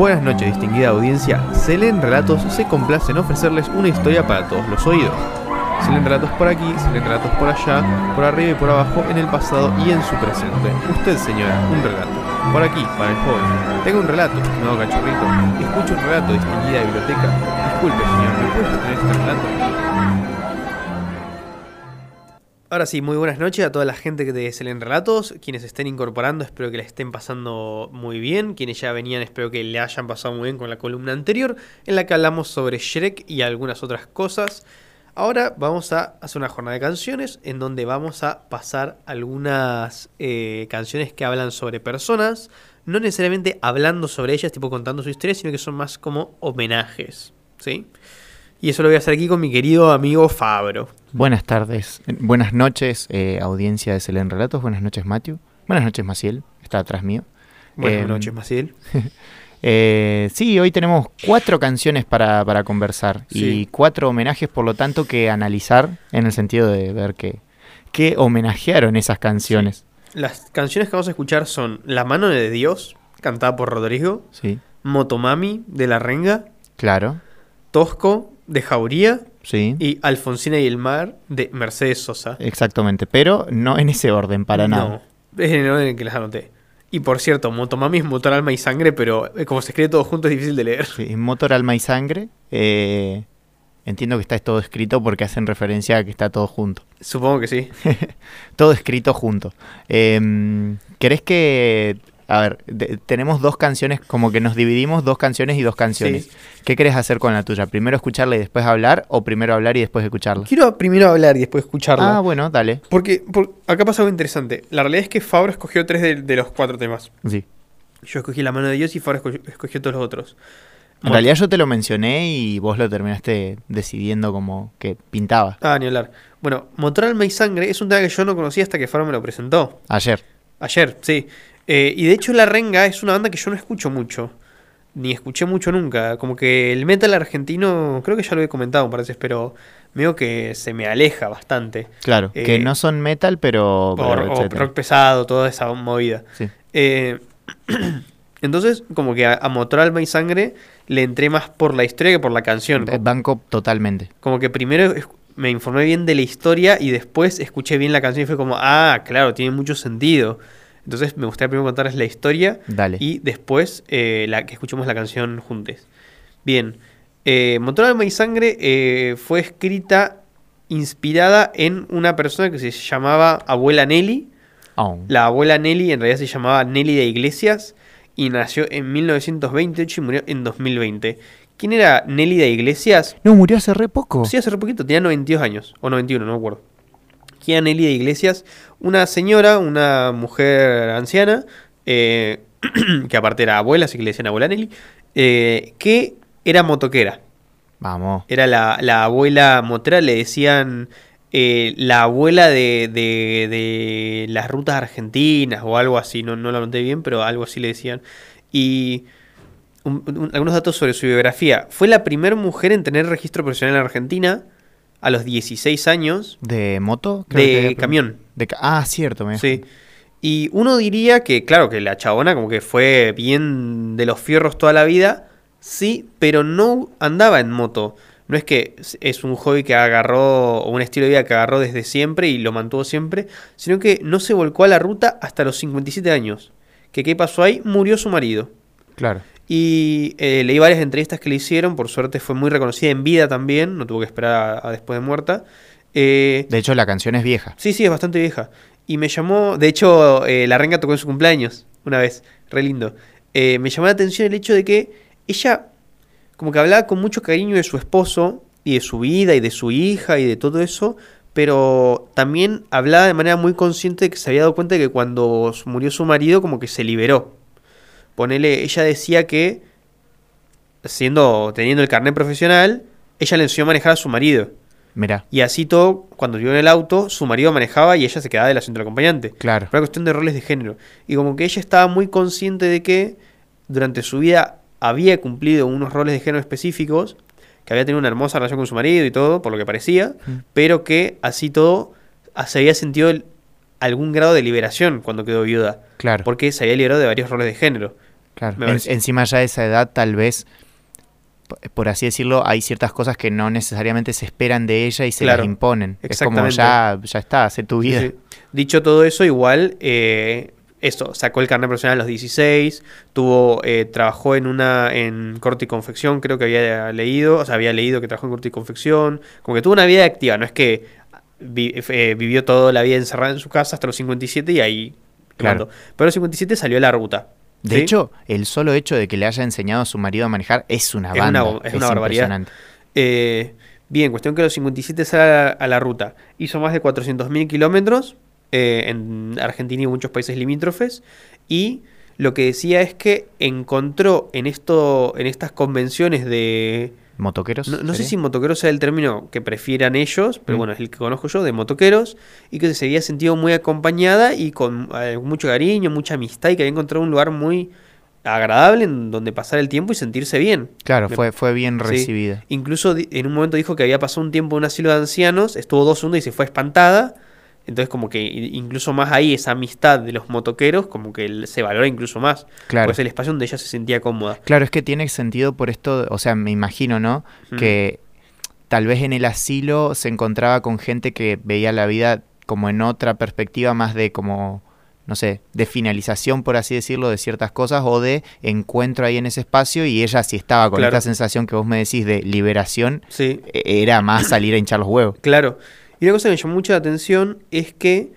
Buenas noches, distinguida audiencia. Selén Relatos se complace en ofrecerles una historia para todos los oídos. Se leen relatos por aquí, se leen relatos por allá, por arriba y por abajo, en el pasado y en su presente. Usted, señora, un relato. Por aquí, para el joven. Tengo un relato, estimado cachorrito. Escucho un relato, distinguida biblioteca. Disculpe, señor, ¿me puede tener este relato? Ahora sí, muy buenas noches a toda la gente que te se leen relatos, quienes estén incorporando, espero que la estén pasando muy bien, quienes ya venían, espero que le hayan pasado muy bien con la columna anterior, en la que hablamos sobre Shrek y algunas otras cosas. Ahora vamos a hacer una jornada de canciones en donde vamos a pasar algunas eh, canciones que hablan sobre personas, no necesariamente hablando sobre ellas, tipo contando su historia, sino que son más como homenajes, ¿sí? Y eso lo voy a hacer aquí con mi querido amigo Fabro. Buenas tardes, eh, buenas noches, eh, audiencia de Selen Relatos. Buenas noches, Matthew. Buenas noches, Maciel. Está atrás mío. Buenas Em, noches, Maciel. Eh, sí, hoy tenemos cuatro canciones para, para conversar Sí. y cuatro homenajes, por lo tanto, que analizar en el sentido de ver qué, qué homenajearon esas canciones. Las canciones que vamos a escuchar son La mano de Dios, cantada por Rodrigo, Sí, Motomami de La Renga, claro, Tosco de Jauría sí, y Alfonsina y el Mar de Mercedes Sosa. exactamente, pero no en ese orden, para nada. No, es en el orden en que las anoté. Y por cierto, Motomami es motor, alma y sangre, pero eh, como se escribe todo junto es difícil de leer. Sí, Motor, Alma y Sangre. eh, entiendo que está todo escrito porque hacen referencia a que está todo junto. Supongo que sí. Todo escrito junto. Em, ¿Querés que... A ver, de- tenemos dos canciones, como que nos dividimos dos canciones y dos canciones. Sí. ¿Qué querés hacer con la tuya? ¿Primero escucharla y después hablar o primero hablar y después escucharla? Quiero primero hablar y después escucharla. Ah, bueno, dale. Porque, por- acá pasa algo interesante. La realidad es que Fabro escogió tres de, de los cuatro temas. Sí. Yo escogí La mano de Dios y Fabro escogió, escogió todos los otros. En realidad yo te lo mencioné y vos lo terminaste decidiendo como que pintaba. Ah, ni hablar. Bueno, Motor, Alma y Sangre es un tema que yo no conocía hasta que Faro me lo presentó. Ayer. Ayer, sí. Eh, y de hecho La Renga es una banda que yo no escucho mucho. Ni escuché mucho nunca. Como que el metal argentino, creo que ya lo he comentado, me parece, pero veo que se me aleja bastante. Claro, Eh, que no son metal, pero... Pero o rock pesado, toda esa movida. Sí. Eh, entonces, como que a, a Motor, Alma y Sangre le entré más por la historia que por la canción. Eh, Banco totalmente. Como que primero me informé bien de la historia y después escuché bien la canción y fue como, ah, claro, tiene mucho sentido. Entonces me gustaría primero contarles la historia Dale. y después eh, la que escuchemos la canción juntos. Bien, eh, Motor Alma y Sangre eh, fue escrita inspirada en una persona que se llamaba Abuela Nelly. Oh. La abuela Nelly en realidad se llamaba Nelly de Iglesias y nació en 1928 y murió en 2020. ¿Quién era Nelly de Iglesias? No, murió hace re poco. Sí, hace re poquito, tenía 92 años, o 91, no me acuerdo. ¿Quién era Nelly de Iglesias? Una señora, una mujer anciana, eh, que aparte era abuela, así que le decían abuela Nelly, eh, que era motoquera. Vamos. Era la, la abuela motera, le decían eh, la abuela de, de- de las rutas argentinas o algo así, no, no lo noté bien, pero algo así le decían. Y un- un- algunos datos sobre su biografía. Fue la primera mujer en tener registro profesional en Argentina a los 16 años ¿De moto? Creo de camión. De ca- ah, cierto, me Sí. Y uno diría que, claro, que la chabona como que fue bien de los fierros toda la vida, sí, pero no andaba en moto. No es que es- es un hobby que agarró, o un estilo de vida que agarró desde siempre y lo mantuvo siempre, sino que no se volcó a la ruta hasta los 57 años. ¿Que qué pasó ahí? Murió su marido. Claro. Y eh, leí varias entrevistas que le hicieron, por suerte fue muy reconocida en vida también, no tuvo que esperar a, a después de muerta. Eh, De hecho, la canción es vieja. Sí, sí, es bastante vieja. Y me llamó, de hecho, eh, la renga tocó en su cumpleaños, una vez, re lindo. Me llamó la atención el hecho de que ella, como que hablaba con mucho cariño de su esposo y de su vida y de su hija y de todo eso, pero también hablaba de manera muy consciente de que se había dado cuenta de que cuando murió su marido, como que se liberó. Ponele, ella decía que, siendo, teniendo el carnet profesional, ella le enseñó a manejar a su marido. Mirá, Y así todo, cuando vio en el auto, su marido manejaba y ella se quedaba del asiento del acompañante. claro. Fue una cuestión de roles de género. Y como que ella estaba muy consciente de que durante su vida había cumplido unos roles de género específicos, que había tenido una hermosa relación con su marido y todo, por lo que parecía, Mm. pero que así todo se había sentido el- algún grado de liberación cuando quedó viuda, Claro. porque se había liberado de varios roles de género. Claro. En- encima ya de esa edad, tal vez, por así decirlo, hay ciertas cosas que no necesariamente se esperan de ella y se Claro, las imponen. Es como ya, ya está, hace tu vida. Sí. Dicho todo eso, igual, eh, esto, sacó el carnet profesional a los 16, tuvo, eh, trabajó en una, en corte y confección, creo que había leído, o sea, había leído que trabajó en corte y confección, como que tuvo una vida activa, no es que vi- eh, vivió toda la vida encerrada en su casa hasta los 57 y ahí... Claro. Pero a los 57 salió a la ruta. De ¿sí? hecho, el solo hecho de que le haya enseñado a su marido a manejar es una Es una banda. es una barbaridad. Eh, bien, cuestión que a los 57 sale a la, a la ruta. Hizo más de 400.000 kilómetros eh, en Argentina y muchos países limítrofes. Y lo que decía es que encontró en, esto, en estas convenciones de... ¿Motoqueros? No, no sé si motoqueros sea el término que prefieran ellos, pero Mm. bueno, es el que conozco yo, de motoqueros, y que se había sentido muy acompañada y con eh, mucho cariño, mucha amistad, y que había encontrado un lugar muy agradable en donde pasar el tiempo y sentirse bien. Claro, Me- fue, fue bien Sí. recibida. Incluso en un momento dijo que había pasado un tiempo en un asilo de ancianos, estuvo dos segundos y se fue espantada. Entonces como que incluso más ahí esa amistad de los motoqueros como que se valora incluso más. Claro. Pues el espacio donde ella se sentía cómoda. Claro, es que tiene sentido por esto, o sea, me imagino, ¿no? Que tal vez en el asilo se encontraba con gente que veía la vida como en otra perspectiva más de como, no sé, de finalización, por así decirlo, de ciertas cosas o de encuentro ahí en ese espacio y ella si estaba con Claro. esta sensación que vos me decís de liberación, Sí, e- era más salir a hinchar los huevos. claro. Y una cosa que me llamó mucho la atención es que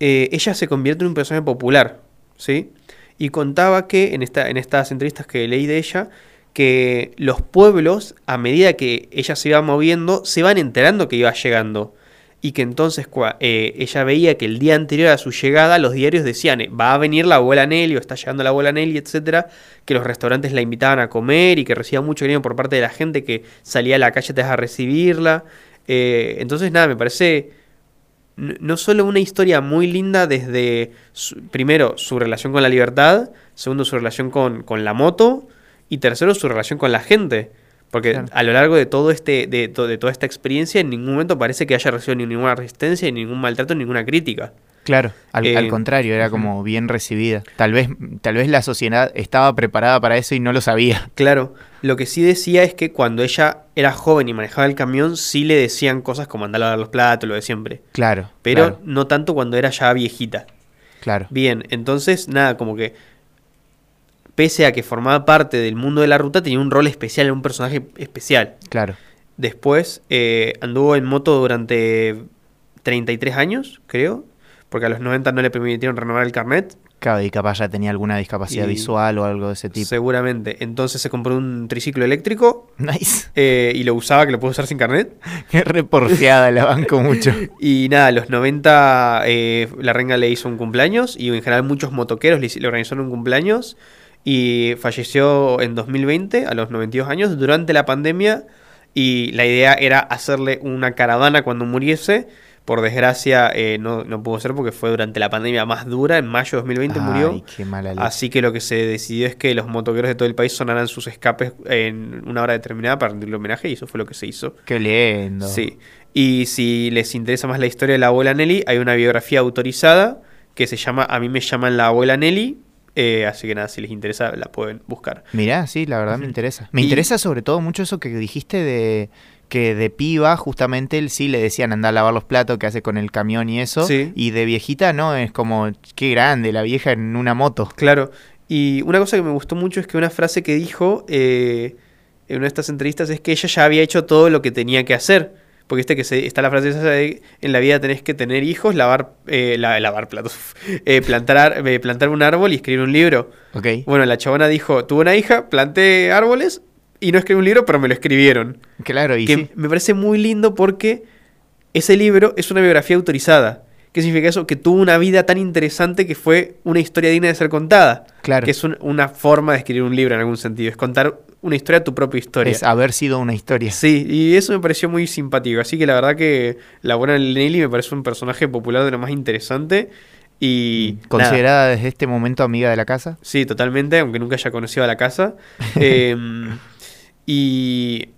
eh, ella se convierte en un personaje popular, ¿sí? Y contaba que en, esta, en estas entrevistas que leí de ella, que los pueblos, a medida que ella se iba moviendo, se van enterando que iba llegando. Y que entonces eh, ella veía que el día anterior a su llegada los diarios decían, va a venir la abuela Nelly o está llegando la abuela Nelly, etcétera, que los restaurantes la invitaban a comer y que recibía mucho cariño por parte de la gente que salía a la calle a recibirla. Eh, entonces, nada, me parece no solo una historia muy linda desde, su- primero, su relación con la libertad, segundo, su relación con, con la moto, y tercero, su relación con la gente. Porque Claro. a lo largo de todo este, de, de toda esta experiencia, en ningún momento parece que haya recibido ni ninguna resistencia, ni ningún maltrato, ni ninguna crítica. Claro, al, Eh, al contrario, era como bien recibida. Tal vez, tal vez la sociedad estaba preparada para eso y no lo sabía. Claro, lo que sí decía es que cuando ella era joven y manejaba el camión, sí le decían cosas como andar a lavar los platos, lo de siempre. Claro, Pero claro, no tanto cuando era ya viejita. claro. Bien, entonces, nada, como que pese a que formaba parte del mundo de la ruta, tenía un rol especial, un personaje especial. claro. Después eh, anduvo en moto durante 33 años, creo, porque a los 90 no le permitieron renovar el carnet, Claro, y capaz ya tenía alguna discapacidad Y- visual o algo de ese tipo. seguramente. Entonces se compró un triciclo eléctrico Nice. eh, y lo usaba, que lo pudo usar sin carnet. Qué reporfiada, la banco mucho. Y nada, a los 90 eh, la renga le hizo un cumpleaños y en general muchos motoqueros le, le organizaron un cumpleaños y falleció en 2020 a los 92 años durante la pandemia y la idea era hacerle una caravana cuando muriese. Por desgracia eh, no, no pudo ser porque fue durante la pandemia más dura, en mayo de 2020 murió. Ay, qué mala. Así que lo que se decidió es que los motoqueros de todo el país sonaran sus escapes en una hora determinada para rendirle homenaje y eso fue lo que se hizo. Qué lindo. Sí. Y si les interesa más la historia de la abuela Nelly, hay una biografía autorizada que se llama A mí me llaman la abuela Nelly. eh, así que nada, si les interesa, la pueden buscar. Mirá, sí, la verdad me interesa. Me Y- interesa sobre todo mucho eso que dijiste de que de piba justamente él sí le decían andar a lavar los platos que hace con el camión y eso. Sí. Y de viejita no, es como, qué grande, la vieja en una moto. Claro. Y una cosa que me gustó mucho es que una frase que dijo eh, en una de estas entrevistas es que ella ya había hecho todo lo que tenía que hacer. Porque viste que se- está la frase esa de en la vida tenés que tener hijos, lavar, eh, la- lavar platos, eh, plantar, ar- eh, plantar un árbol y escribir un libro. Bueno, la chabona dijo, tuve una hija, planté árboles y no escribí un libro, pero me lo escribieron. Claro, y que sí. me parece muy lindo porque ese libro es una biografía autorizada. ¿Qué significa eso? Que tuvo una vida tan interesante que fue una historia digna de ser contada. Claro. Que es un- una forma de escribir un libro en algún sentido. Es contar una historia, tu propia historia. Es haber sido una historia. Sí, y eso me pareció muy simpático. Así que la verdad que la buena Nelly me parece un personaje popular de lo más interesante. Y. nada. Considerada desde este momento amiga de la casa. Sí, totalmente, aunque nunca haya conocido a la casa. Em, y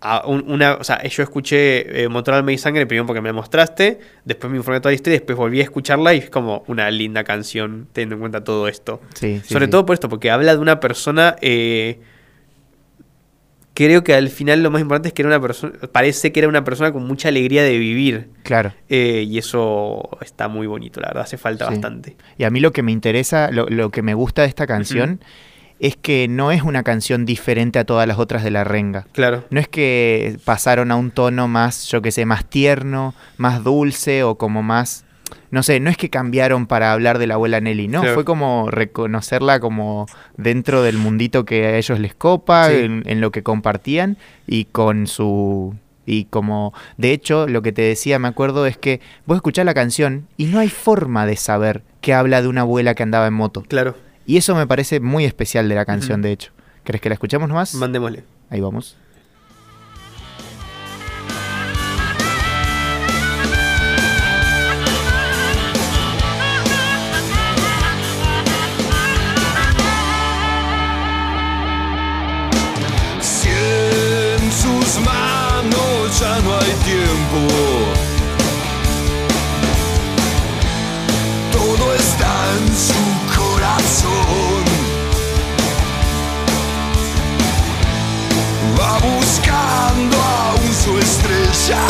a un- una, o sea, yo escuché eh, Motor Alma y Sangre primero porque me la mostraste, después me informé de toda la historia, y después volví a escucharla y es como una linda canción, teniendo en cuenta todo esto. Sí, sí, Sobre sí. todo por esto, porque habla de una persona. eh, creo que al final lo más importante es que era una persona. Parece que era una persona con mucha alegría de vivir. Claro. eh, y eso está muy bonito, la verdad, hace falta Sí. bastante. Y a mí lo que me interesa, lo, lo que me gusta de esta canción es que no es una canción diferente a todas las otras de la renga. Claro. No es que pasaron a un tono más, yo que sé, más tierno, más dulce o como más... No sé, no es que cambiaron para hablar de la abuela Nelly, no, Claro. fue como reconocerla como dentro del mundito que a ellos les copa, Sí. en, en lo que compartían y con su... Y como, de hecho, lo que te decía, me acuerdo, es que vos escuchás la canción y no hay forma de saber que habla de una abuela que andaba en moto. Claro. Y eso me parece muy especial de la canción, de hecho. ¿Crees que la escuchemos nomás? Mandémosle. Ahí vamos. Si en sus manos ya no hay tiempo, todo está en su corazón. Va buscando aún su estrella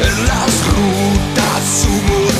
en las rutas su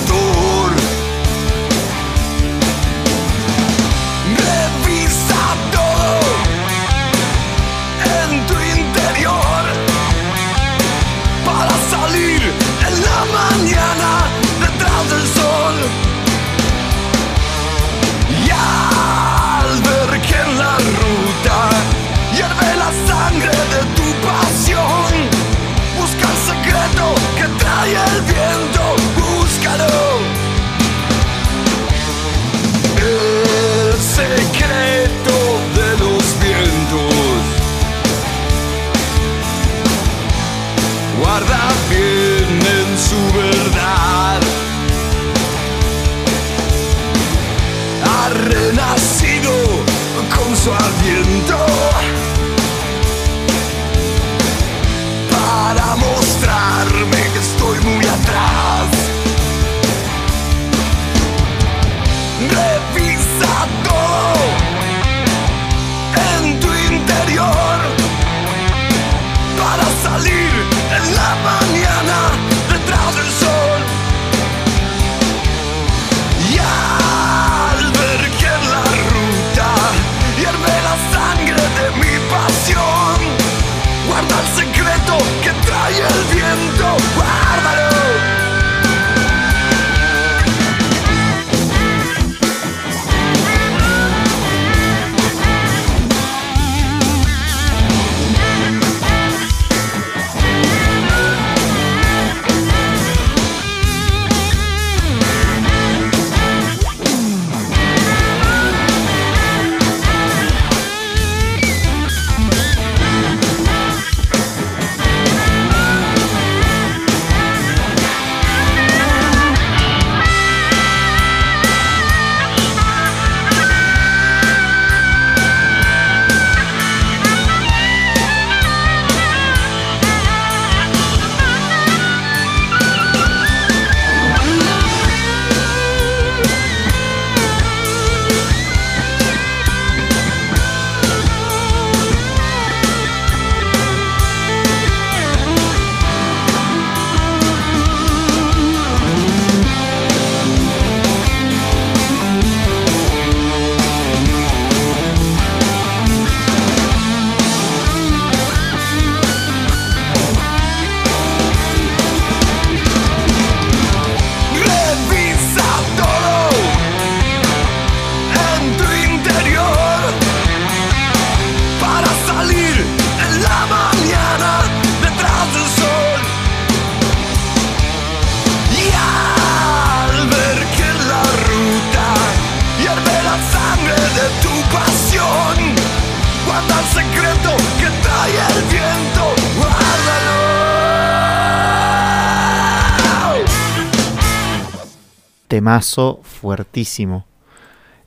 Temazo fuertísimo.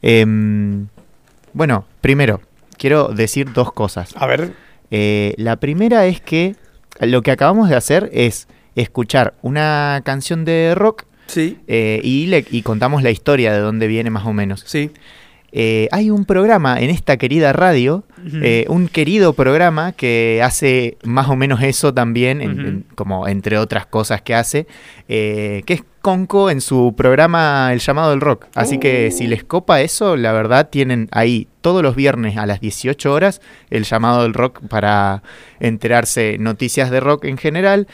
Em, bueno, primero, quiero decir dos cosas. A ver. Eh, la primera es que lo que acabamos de hacer es escuchar una canción de rock Sí. eh, y, le, y contamos la historia de dónde viene más o menos. Sí. Eh, hay un programa en esta querida radio, eh, un querido programa que hace más o menos eso también, en- Ujú. en- como entre otras cosas que hace, eh, que es Conco en su programa El llamado del rock. Así que Uh. si les copa eso, la verdad tienen ahí todos los viernes a las 18 horas el llamado del rock para enterarse noticias de rock en general.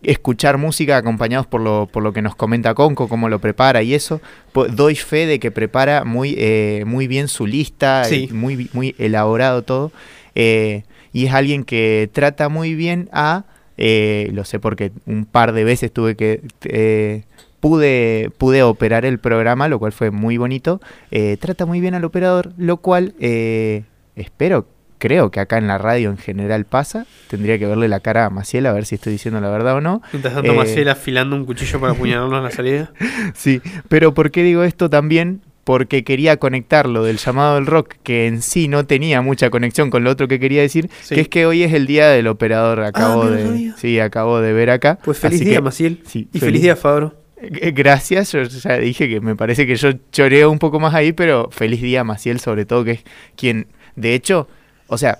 escuchar música acompañados por lo, por lo que nos comenta Conco, cómo lo prepara y eso. Doy fe de que prepara muy, eh, muy bien su lista, Sí. eh, muy, muy elaborado todo. eh, y es alguien que trata muy bien a, eh, lo sé porque un par de veces tuve que... eh, Pude, pude operar el programa, lo cual fue muy bonito. Eh, trata muy bien al operador, lo cual eh, espero, creo que acá en la radio en general pasa. Tendría que verle la cara a Maciel a ver si estoy diciendo la verdad o no. Mientras tanto, Maciel afilando un cuchillo para apuñalarnos en la salida. Sí, pero ¿por qué digo esto también? Porque quería conectar lo del llamado del rock, que en sí no tenía mucha conexión con lo otro que quería decir, Sí. que es que hoy es el día del operador. Acabo mira, no de, sí, acabo de ver acá. Pues feliz Así día, que- Maciel. sí, y feliz, feliz- día, Fabro. Eh, Gracias, yo ya dije que me parece que yo choreo un poco más ahí, pero feliz día Maciel sobre todo, que es quien, de hecho, o sea,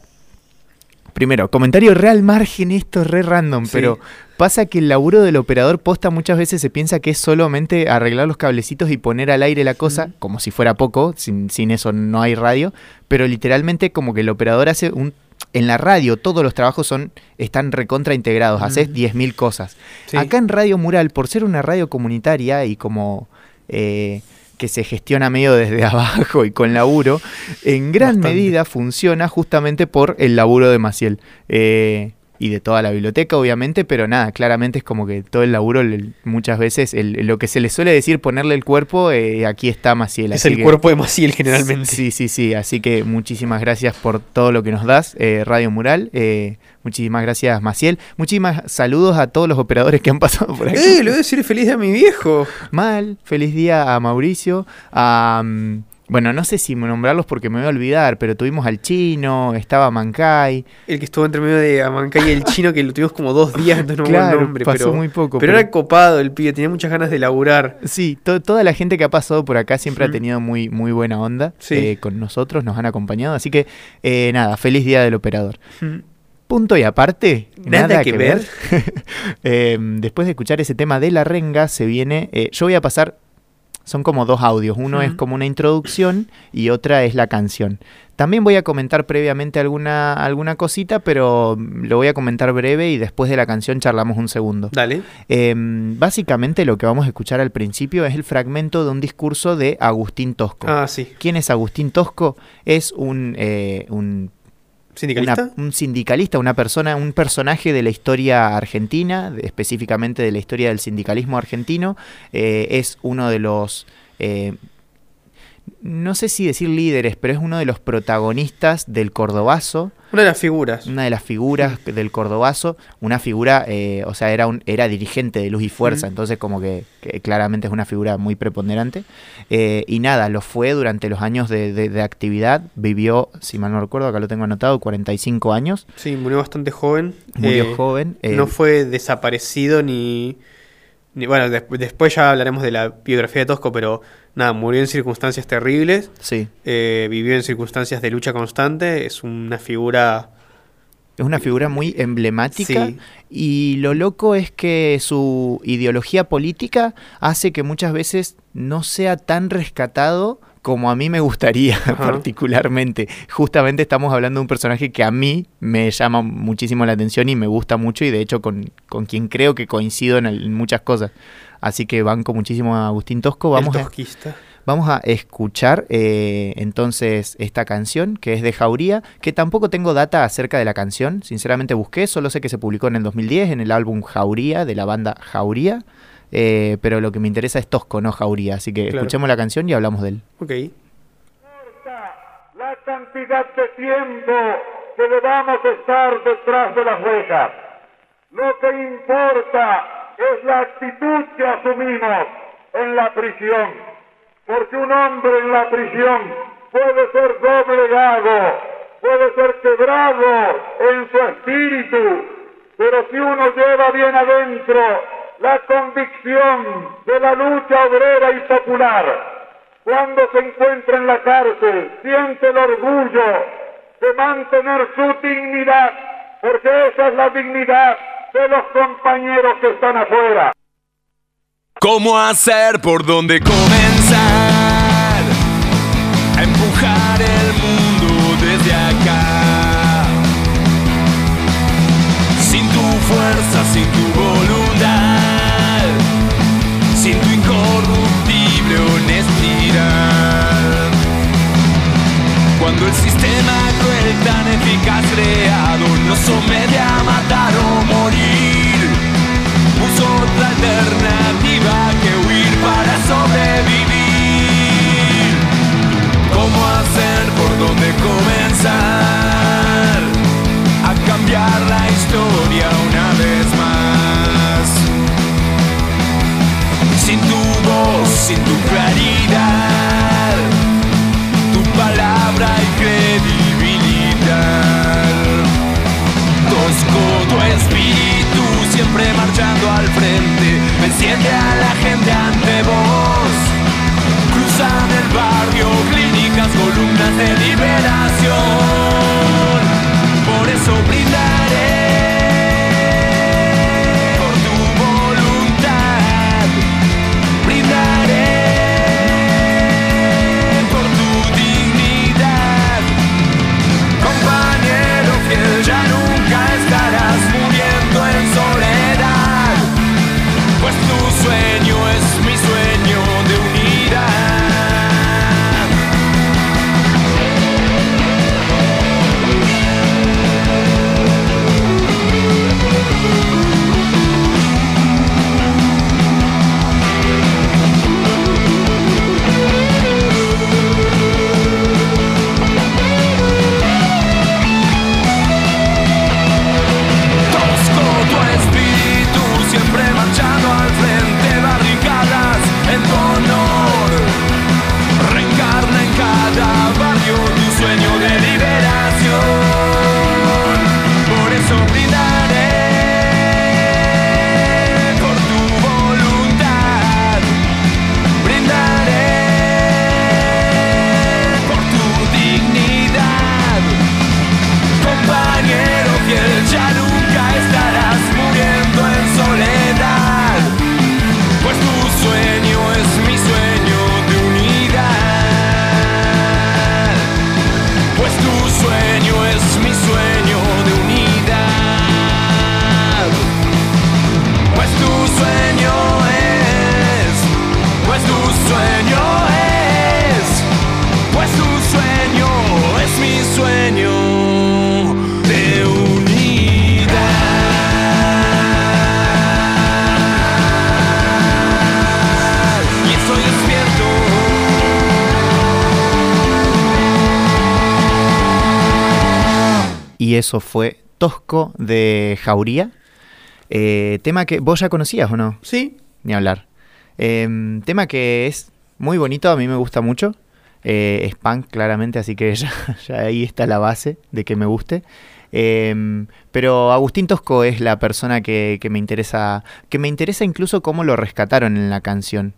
primero, comentario real margen, esto es re random, Sí. pero pasa que el laburo del operador posta muchas veces se piensa que es solamente arreglar los cablecitos y poner al aire la cosa, como si fuera poco, sin, sin eso no hay radio, pero literalmente como que el operador hace un... En la radio todos los trabajos son están recontra integrados, haces Ujú. 10.000 cosas. Sí. Acá en Radio Mural, por ser una radio comunitaria y como eh, que se gestiona medio desde abajo y con laburo, en gran Bastante. medida funciona justamente por el laburo de Maciel. Eh, y de toda la biblioteca, obviamente, pero nada, claramente es como que todo el laburo, le- muchas veces, el- lo que se le suele decir ponerle el cuerpo, eh, aquí está Maciel. es el que- cuerpo de Maciel generalmente. Sí, sí, sí. Así que muchísimas gracias por todo lo que nos das, eh, Radio Mural. eh, muchísimas gracias, Maciel. Muchísimas saludos a todos los operadores que han pasado por aquí. ¡Eh! Le voy a decir feliz día a mi viejo. Mal, feliz día a Mauricio, a... mm, bueno, no sé si nombrarlos porque me voy a olvidar, pero tuvimos al chino, estaba Mancay. El que estuvo entre medio de Amancay y el chino, que lo tuvimos como dos días, entonces no me claro, el nombre. pasó pero, muy poco. pero era copado el pibe, tenía muchas ganas de laburar. Sí, to- toda la gente que ha pasado por acá siempre ha tenido muy, muy buena onda Sí. eh, con nosotros, nos han acompañado. Así que, eh, nada, feliz día del operador. Mm. Punto y aparte, Nada que ver. Eh, después de escuchar ese tema de la renga, se viene. eh, yo voy a pasar. Son como dos audios. Uno es como una introducción y otra es la canción. También voy a comentar previamente alguna, alguna cosita, pero lo voy a comentar breve y después de la canción charlamos un segundo. Dale. Eh, básicamente lo que vamos a escuchar al principio es el fragmento de un discurso de Agustín Tosco. Ah, sí. ¿Quién es Agustín Tosco? Es un, eh, un ¿Sindicalista? un sindicalista, una persona, un personaje de la historia argentina, específicamente de la historia del sindicalismo argentino. Eh, es uno de los, eh, no sé si decir líderes, pero es uno de los protagonistas del Cordobazo, Una de las figuras. una de las figuras del Cordobazo, una figura, eh, o sea, era, un, era dirigente de Luz y Fuerza, entonces como que, que claramente es una figura muy preponderante. Eh, y nada, lo fue durante los años de, de- de actividad, vivió, si mal no recuerdo, acá lo tengo anotado, 45 años, Sí, murió bastante joven. murió Eh, joven. eh, No fue desaparecido ni... bueno, des- después ya hablaremos de la biografía de Tosco, pero nada, murió en circunstancias terribles. Sí, eh, vivió en circunstancias de lucha constante. Es una figura... es una figura muy emblemática. Sí. Y lo loco es que su ideología política hace que muchas veces no sea tan rescatado como a mí me gustaría particularmente. Justamente estamos hablando de un personaje que a mí me llama muchísimo la atención y me gusta mucho y de hecho con, con quien creo que coincido en, el- en muchas cosas. Así que banco muchísimo a Agustín Tosco. Vamos el a, tosquista. Vamos a escuchar eh, entonces esta canción que es de Jauría, que tampoco tengo data acerca de la canción, sinceramente busqué, solo sé que se publicó en el 2010 en el álbum Jauría de la banda Jauría, eh, pero lo que me interesa es Tosco, no Jauría, así que Claro. escuchemos la canción y hablamos de él. Ok. la cantidad de tiempo que debamos estar detrás de las rejas. Lo que importa es la actitud que asumimos en la prisión, porque un hombre en la prisión puede ser doblegado, puede ser quebrado en su espíritu, pero si uno lleva bien adentro la convicción de la lucha obrera y popular, cuando se encuentra en la cárcel, siente el orgullo de mantener su dignidad, porque esa es la dignidad de los compañeros que están afuera. ¿Cómo hacer? ¿Por dónde comenzar? Eso fue Tosco de Jauría. Eh, tema que vos ya conocías o no? Sí, Ni hablar. Em, tema que es muy bonito, a mí me gusta mucho. Eh, es punk, claramente, así que ya, ya ahí está la base de que me guste. Em, pero Agustín Tosco es la persona que, que me interesa, que me interesa incluso cómo lo rescataron en la canción.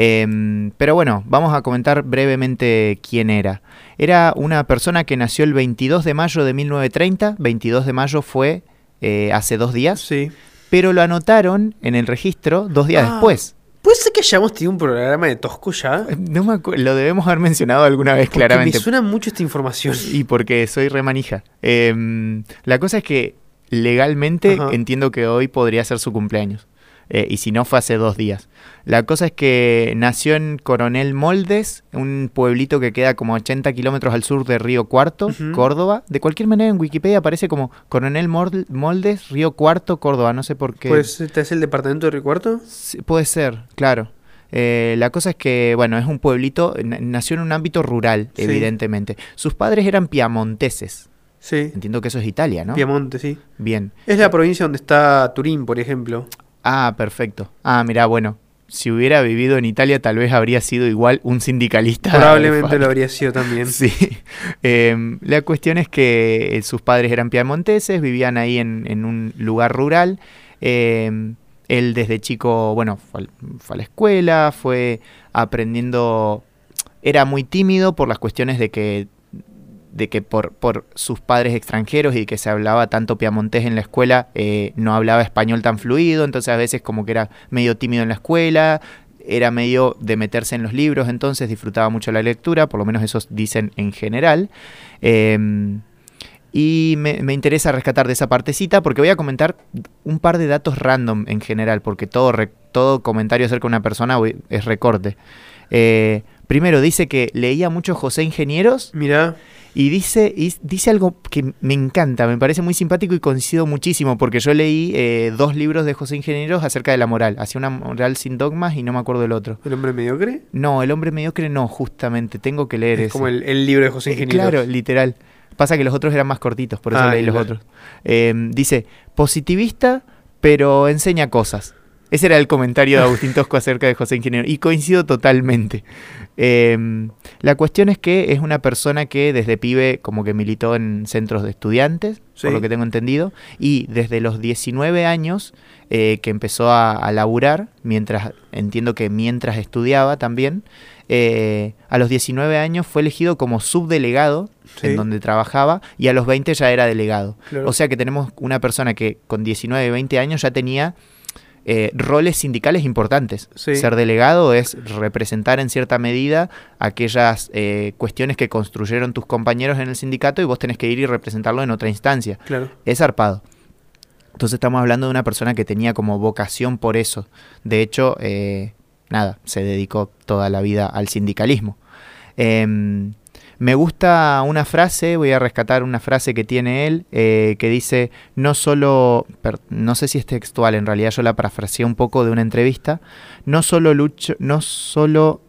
Em, pero bueno, vamos a comentar brevemente quién era. Era una persona que nació el 22 de mayo de 1930. 22 de mayo fue eh, hace dos días. sí. Pero lo anotaron en el registro dos días Ah. después. ¿Puede ser que hayamos tenido un programa de Tosco ya? Eh, No me acu- lo debemos haber mencionado alguna vez, Porque claramente. me suena mucho esta información. Y porque soy remanija. Em, la cosa es que legalmente Ajá. entiendo que hoy podría ser su cumpleaños. Eh, y si no, fue hace dos días. La cosa es que nació en Coronel Moldes, un pueblito que queda como 80 kilómetros al sur de Río Cuarto. Córdoba. De cualquier manera, en Wikipedia aparece como Coronel Mol- Moldes, Río Cuarto, Córdoba. No sé por qué. Pues, ¿este es el departamento de Río Cuarto? Sí, puede ser, claro. Eh, la cosa es que, bueno, es un pueblito, na- nació en un ámbito rural, Sí. evidentemente. Sus padres eran piamonteses. Sí. Entiendo que eso es Italia, ¿no? Piamonte, sí. Bien. Es la provincia donde está Turín, por ejemplo. Ah, perfecto. Ah, mirá, bueno. si hubiera vivido en Italia tal vez habría sido igual un sindicalista. Probablemente lo habría sido también. Sí. Em, la cuestión es que eh, sus padres eran piamonteses, vivían ahí en, en un lugar rural. Em, él desde chico, bueno, fue a la escuela, fue aprendiendo... Era muy tímido por las cuestiones de que de que por, por sus padres extranjeros y que se hablaba tanto piamontés en la escuela, eh, no hablaba español tan fluido, entonces a veces como que era medio tímido en la escuela, era medio de meterse en los libros, entonces disfrutaba mucho la lectura, por lo menos eso dicen en general. Eh, y me, me interesa rescatar de esa partecita porque voy a comentar un par de datos random en general, porque todo, todo comentario acerca de una persona es recorte. Eh, primero, dice que leía mucho José Ingenieros Mira, y dice, y dice algo que me encanta, me parece muy simpático y coincido muchísimo, porque yo leí eh, dos libros de José Ingenieros acerca de la moral. Hacía una moral sin dogmas y no me acuerdo del otro. el hombre mediocre. No, El hombre mediocre no, justamente, tengo que leer Es ese. como el, el libro de José Eh, Ingeniero. Claro, literal. Pasa que los otros eran más cortitos, por eso Ah, leí los claro. otros. Eh, dice, positivista, pero enseña cosas. Ese era el comentario de Agustín Tosco acerca de José Ingeniero. Y coincido totalmente. Eh, la cuestión es que es una persona que desde pibe como que militó en centros de estudiantes, Sí. por lo que tengo entendido. Y desde los 19 años eh, que empezó a, a laburar, mientras, entiendo que mientras estudiaba también, eh, a los 19 años fue elegido como subdelegado Sí. en donde trabajaba y a los 20 ya era delegado. Claro. O sea que tenemos una persona que con 19, 20 años ya tenía eh, roles sindicales importantes. Sí. Ser delegado es representar en cierta medida aquellas eh, cuestiones que construyeron tus compañeros en el sindicato y vos tenés que ir y representarlo en otra instancia. Claro. Es zarpado. Entonces estamos hablando de una persona que tenía como vocación por eso. De hecho, eh, nada, se dedicó toda la vida al sindicalismo. Em, me gusta una frase, voy a rescatar una frase que tiene él, eh, que dice, no solo, no sé si es textual, en realidad yo la parafraseé un poco de una entrevista, no solo, lucho, no solo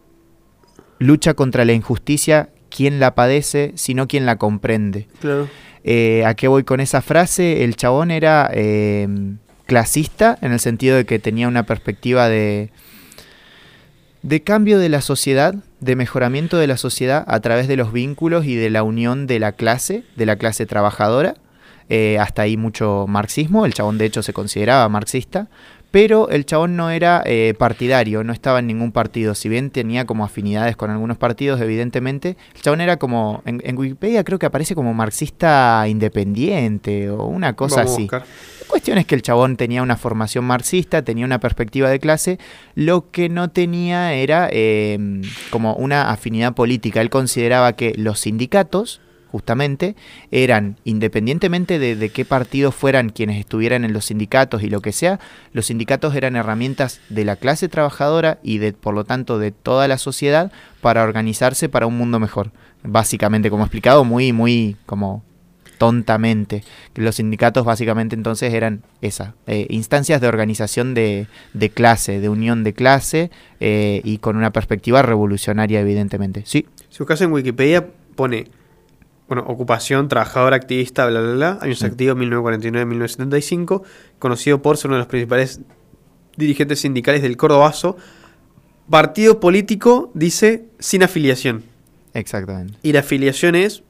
lucha contra la injusticia quien la padece, sino quien la comprende. Claro. Eh, ¿A qué voy con esa frase? El chabón era eh, clasista en el sentido de que tenía una perspectiva de, de cambio de la sociedad, de mejoramiento de la sociedad a través de los vínculos y de la unión de la clase, de la clase trabajadora. Eh, hasta ahí mucho marxismo, el chabón de hecho se consideraba marxista, pero el chabón no era eh, partidario, no estaba en ningún partido, si bien tenía como afinidades con algunos partidos, evidentemente, el chabón era como, en, en Wikipedia creo que aparece como marxista independiente o una cosa Vamos así. La cuestión es que el chabón tenía una formación marxista, tenía una perspectiva de clase, lo que no tenía era eh, como una afinidad política. Él consideraba que los sindicatos, justamente, eran, independientemente de, de qué partido fueran quienes estuvieran en los sindicatos y lo que sea, los sindicatos eran herramientas de la clase trabajadora y de, por lo tanto, de toda la sociedad para organizarse para un mundo mejor. Básicamente, como explicado, muy, muy como tontamente. Los sindicatos básicamente entonces eran esas, eh, instancias de organización de, de clase, de unión de clase eh, y con una perspectiva revolucionaria evidentemente. Sí, Si buscas en Wikipedia, pone, bueno, ocupación, trabajador, activista, bla, bla, bla, años activos 1949-1975, conocido por ser uno de los principales dirigentes sindicales del Cordobazo. Partido político, dice, sin afiliación. exactamente. Y la afiliación es,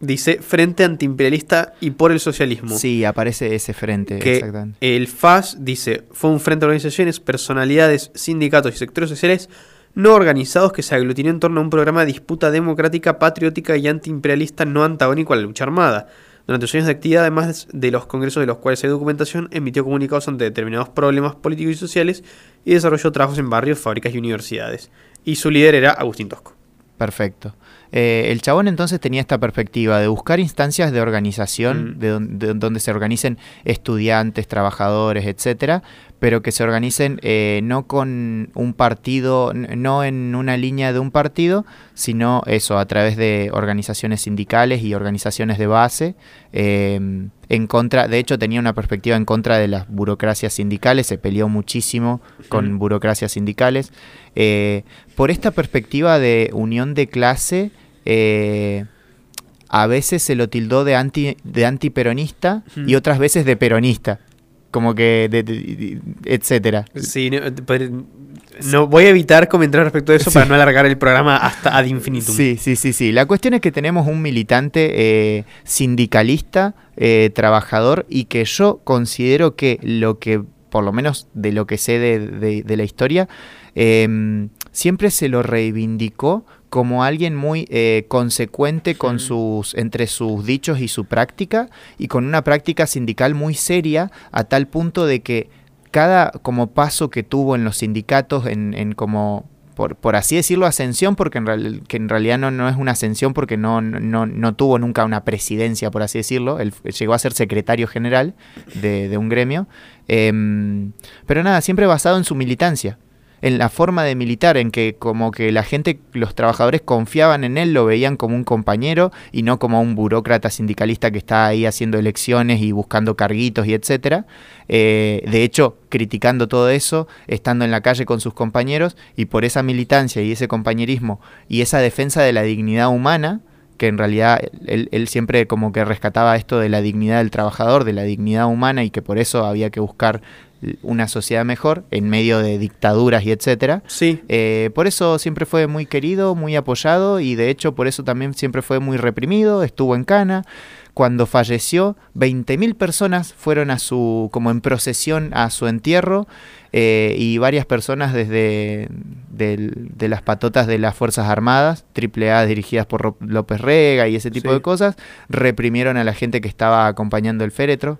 dice, Frente Antiimperialista y por el Socialismo. Sí, aparece ese frente, que exactamente. el FAS dice fue un frente de organizaciones, personalidades, sindicatos y sectores sociales no organizados que se aglutinó en torno a un programa de disputa democrática, patriótica y antiimperialista no antagónico a la lucha armada. Durante sus años de actividad, además de los congresos de los cuales hay documentación, emitió comunicados ante determinados problemas políticos y sociales y desarrolló trabajos en barrios, fábricas y universidades. Y su líder era Agustín Tosco. Perfecto. Eh, el chabón entonces tenía esta perspectiva de buscar instancias de organización, Mm. de, don- de donde se organicen estudiantes, trabajadores, etcétera, pero que se organicen eh, no con un partido, no en una línea de un partido, sino eso, a través de organizaciones sindicales y organizaciones de base, eh, en contra, de hecho tenía una perspectiva en contra de las burocracias sindicales, se peleó muchísimo con burocracias sindicales. Eh, por esta perspectiva de unión de clase, eh, a veces se lo tildó de, anti, de antiperonista y otras veces de peronista. Como que, de- etcétera. Sí, no, pero- no, voy a evitar comentar respecto de eso para no alargar el programa hasta ad infinitum. Sí, sí, sí, sí. La cuestión es que tenemos un militante eh, sindicalista, eh, trabajador, y que yo considero que lo que, por lo menos de lo que sé de, de- de la historia, eh, siempre se lo reivindicó como alguien muy eh, consecuente con sus entre sus dichos y su práctica y con una práctica sindical muy seria a tal punto de que cada como paso que tuvo en los sindicatos en, en como por, por así decirlo ascensión porque en, real- que en realidad no, no es una ascensión porque no, no, no tuvo nunca una presidencia por así decirlo él llegó a ser secretario general de, de un gremio Em, pero nada siempre basado en su militancia en la forma de militar, en que como que la gente, los trabajadores confiaban en él, lo veían como un compañero y no como un burócrata sindicalista que está ahí haciendo elecciones y buscando carguitos y etcétera. Eh, de hecho, criticando todo eso, estando en la calle con sus compañeros y por esa militancia y ese compañerismo y esa defensa de la dignidad humana, que en realidad él, él siempre como que rescataba esto de la dignidad del trabajador, de la dignidad humana y que por eso había que buscar una sociedad mejor en medio de dictaduras y etcétera. Sí, Eh, por eso siempre fue muy querido, muy apoyado y de hecho por eso también siempre fue muy reprimido, estuvo en cana. Cuando falleció, 20.000 personas fueron a su, como en procesión a su entierro eh, y varias personas desde del- de las patotas de las Fuerzas Armadas, AAA dirigidas por López Rega y ese tipo Sí. de cosas, reprimieron a la gente que estaba acompañando el féretro.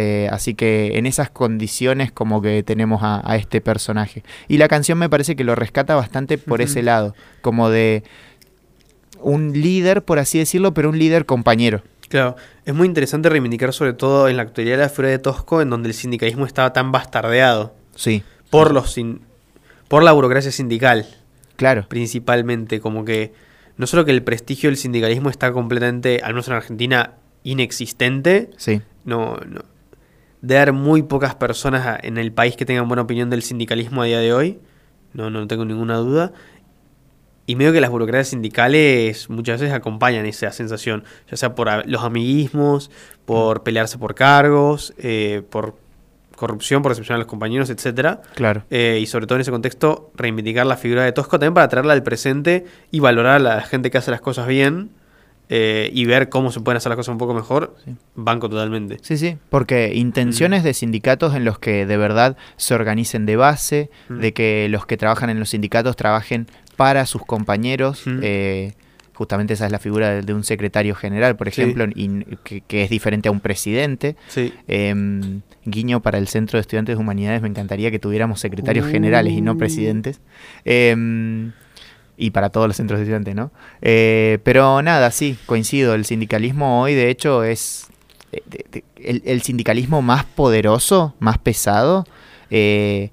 Eh, así que en esas condiciones como que tenemos a, a este personaje. Y la canción me parece que lo rescata bastante por ese lado, como de un líder, por así decirlo, pero un líder compañero. claro. Es muy interesante reivindicar sobre todo en la actualidad la figura de Tosco, en donde el sindicalismo estaba tan bastardeado Sí, por los sin- por la burocracia sindical, claro. principalmente, como que no solo que el prestigio del sindicalismo está completamente, al menos en Argentina, inexistente, Sí, no, no. De haber muy pocas personas en el país que tengan buena opinión del sindicalismo a día de hoy. No, no tengo ninguna duda. Y medio que las burocracias sindicales muchas veces acompañan esa sensación, ya sea por los amiguismos, por pelearse por cargos, eh, por corrupción, por decepcionar a los compañeros, etcétera. claro. Eh, y sobre todo en ese contexto, reivindicar la figura de Tosco también para traerla al presente y valorar a la gente que hace las cosas bien eh, y ver cómo se pueden hacer las cosas un poco mejor. Sí. Banco totalmente. Sí, sí, porque intenciones de sindicatos en los que de verdad se organicen de base, Mm. de que los que trabajan en los sindicatos trabajen para sus compañeros. Mm. eh, justamente esa es la figura de, de un secretario general, por Sí. ejemplo, y que, que es diferente a un presidente. Sí. Em, guiño para el Centro de Estudiantes de Humanidades, me encantaría que tuviéramos secretarios generales y no Uh. presidentes. Y para todos los centros de estudiantes, ¿no? Eh, pero nada, sí, coincido, el sindicalismo hoy de hecho es eh, el, el sindicalismo más poderoso, más pesado. eh,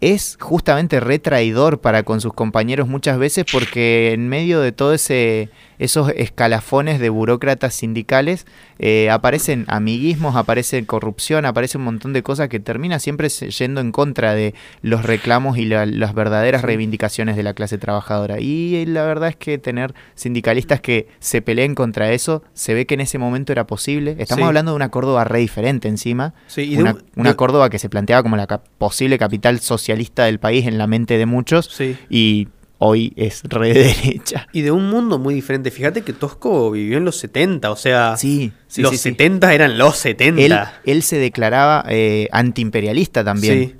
es justamente retraidor para con sus compañeros muchas veces porque en medio de todo ese esos escalafones de burócratas sindicales eh, aparecen amiguismos, aparece corrupción, aparece un montón de cosas que termina siempre yendo en contra de los reclamos y la- las verdaderas reivindicaciones de la clase trabajadora. Y eh, la verdad es que tener sindicalistas que se peleen contra eso, se ve que en ese momento era posible. Estamos Sí. hablando de una Córdoba re diferente encima. Sí, y de una, Córdoba que se planteaba como la cap- posible capital socialista del país en la mente de muchos Sí. y hoy es re de derecha. Y de un mundo muy diferente. Fíjate que Tosco vivió en los 70, o sea, Sí, sí, los sí, sí. 70 eran los 70. Él, él se declaraba eh, antiimperialista también. Sí.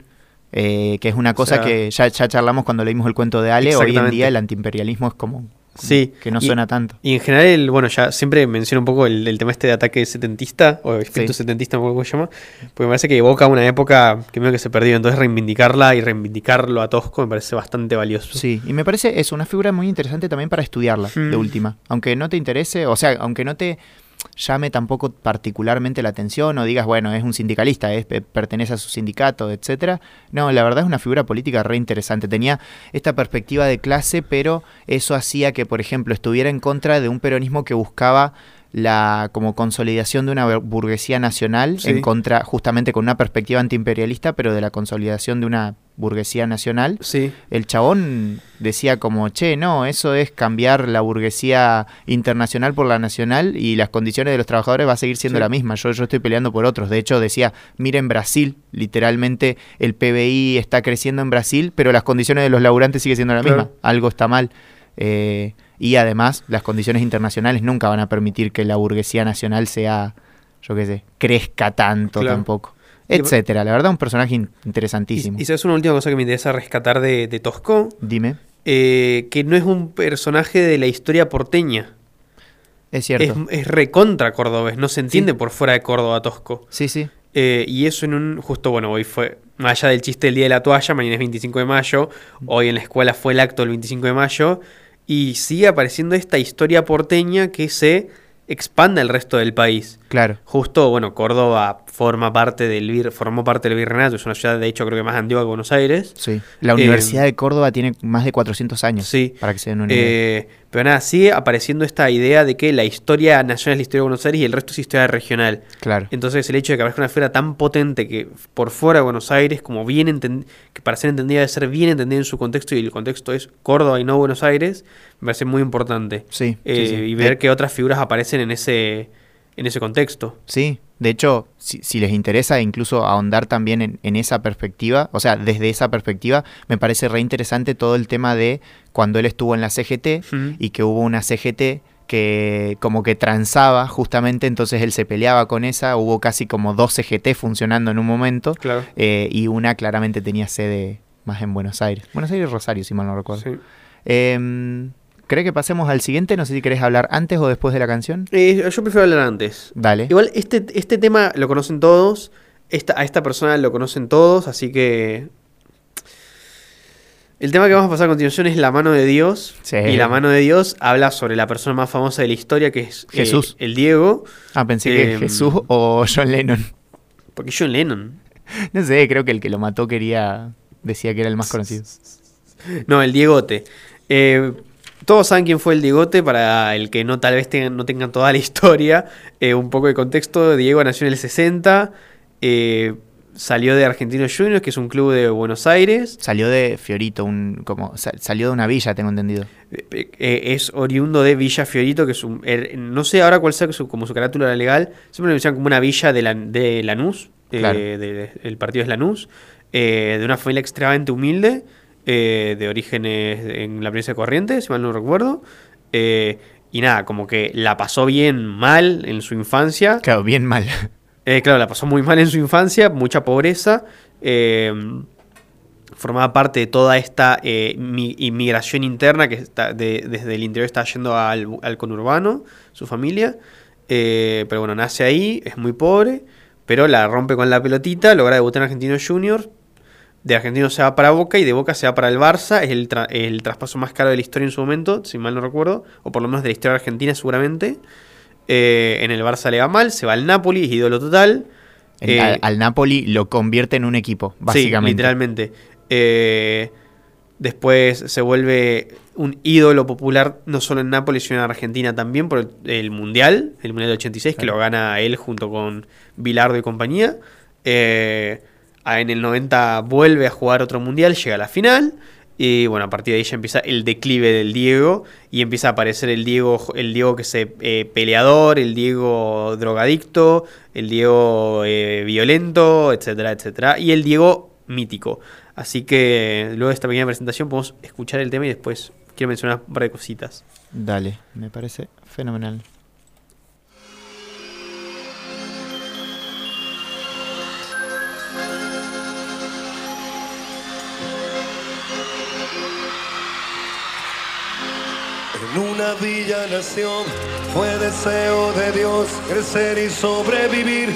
eh, que es una cosa sea- que ya, ya charlamos cuando leímos el cuento de Ale. Hoy en día el antiimperialismo es como Sí, que no y- suena tanto. Y en general, el- bueno, ya siempre menciono un poco el, el tema este de ataque setentista, o espíritu Sí. setentista, no cómo se llama, porque me parece que evoca una época que medio que se perdió, entonces reivindicarla y reivindicarlo a Tosco me parece bastante valioso. Sí, y me parece es una figura muy interesante también para estudiarla, de Mm. última. Aunque no te interese, o sea, aunque no te llame tampoco particularmente la atención o digas, bueno, es un sindicalista, es, pe- pertenece a su sindicato, etcétera. No, la verdad es una figura política re interesante. Tenía esta perspectiva de clase, pero eso hacía que, por ejemplo, estuviera en contra de un peronismo que buscaba la como consolidación de una bur- burguesía nacional Sí. en contra justamente con una perspectiva antiimperialista pero de la consolidación de una burguesía nacional, Sí. el chabón decía como, che, no, eso es cambiar la burguesía internacional por la nacional y las condiciones de los trabajadores va a seguir siendo Sí. la misma. Yo, yo estoy peleando por otros. De hecho, decía, miren Brasil, literalmente el PBI está creciendo en Brasil, pero las condiciones de los laburantes sigue siendo la Claro. misma. Algo está mal. Eh, y además, las condiciones internacionales nunca van a permitir que la burguesía nacional sea, yo qué sé, crezca tanto Claro. tampoco. Etcétera. La verdad, un personaje in- interesantísimo. Y, y sabes una última cosa que me interesa rescatar de, de Tosco, Dime. Eh, que no es un personaje de la historia porteña. Es cierto. es recontra cordobés, no se entiende por fuera de Córdoba Tosco. Sí, sí. Eh, y eso en un. Justo, bueno, hoy fue. Más allá del chiste del Día de la Toalla, mañana es 25 de mayo. Hoy en la escuela fue el acto del 25 de mayo. Y sigue apareciendo esta historia porteña que se expande al resto del país. Claro. Justo, bueno, Córdoba forma parte del vir- formó parte del virreinato, es una ciudad de hecho creo que más antigua que Buenos Aires. Sí. La Eh, Universidad de Córdoba tiene más de 400 años. Sí. Para que se den una idea. Eh, pero nada, sigue apareciendo esta idea de que la historia nacional es la historia de Buenos Aires y el resto es historia regional. Claro. Entonces el hecho de que aparezca una esfera tan potente que por fuera de Buenos Aires, como bien que para ser entendida debe ser bien entendida en su contexto y el contexto es Córdoba y no Buenos Aires, me parece muy importante. Sí, Eh, sí, sí. Y ver que otras figuras aparecen en ese, en ese contexto. Sí, de hecho, si, si les interesa incluso ahondar también en, en esa perspectiva, o sea, desde esa perspectiva, me parece re interesante todo el tema de cuando él estuvo en la CGT y que hubo una CGT que como que transaba justamente, entonces él se peleaba con esa, hubo casi como dos CGT funcionando en un momento Claro. eh, y una claramente tenía sede más en Buenos Aires. Buenos Aires y Rosario, si mal no recuerdo. Sí. Em, ¿Cree que pasemos al siguiente? No sé si querés hablar antes o después de la canción. Eh, yo prefiero hablar antes. Dale. Igual este, este tema lo conocen todos. Esta, a esta persona lo conocen todos, así que. El tema que vamos a pasar a continuación es la mano de Dios. Sí. Y la mano de Dios habla sobre la persona más famosa de la historia, que es eh, Jesús. el Diego. Ah, pensé que Em, Jesús o John Lennon. Porque John Lennon. No sé, creo que el que lo mató quería. Decía que era el más conocido. No, el Diegote. Eh, todos saben quién fue el Diegote, para el que no tal vez tengan, no tengan toda la historia. eh, un poco de contexto, Diego nació en el 60, eh, salió de Argentinos Juniors, que es un club de Buenos Aires. Salió de Fiorito, un, como, sa- salió de una villa, tengo entendido. Eh, es oriundo de Villa Fiorito, que es un, er- no sé ahora cuál sea su, como su carátula legal, siempre lo mencionan como una villa de, la, de Lanús, Claro. de- el partido es Lanús, de una familia extremadamente humilde, eh, de orígenes en la provincia de Corrientes, si mal no recuerdo, eh, y nada, como que la pasó bien mal en su infancia, Claro, bien mal. eh, claro, la pasó muy mal en su infancia, mucha pobreza. formaba parte de toda esta mi- inmigración interna que está de- desde el interior está yendo al, al conurbano, su familia. pero bueno, nace ahí, es muy pobre, pero la rompe con la pelotita, logra debutar en Argentinos Juniors. De Argentinos se va para Boca y de Boca se va para el Barça. Es el, tra- el traspaso más caro de la historia en su momento, si mal no recuerdo, o por lo menos de la historia argentina seguramente. Eh, en el Barça le va mal, se va al Napoli, es ídolo total. El- Eh, al, al Napoli lo convierte en un equipo, básicamente. Sí, literalmente. Eh, después se vuelve un ídolo popular no solo en Nápoles, sino en Argentina también por el, el Mundial, el Mundial de 86, que Claro. lo gana él junto con Bilardo y compañía. Eh, en el 90 vuelve a jugar otro Mundial, llega a la final. Y bueno, a partir de ahí ya empieza el declive del Diego y empieza a aparecer el Diego, el Diego que se eh, peleador, el Diego drogadicto, el Diego eh, violento, etcétera, etcétera, y el Diego mítico. Así que luego de esta pequeña presentación podemos escuchar el tema y después quiero mencionar un par de cositas. Dale, me parece fenomenal. Una villa nación fue deseo de Dios crecer y sobrevivir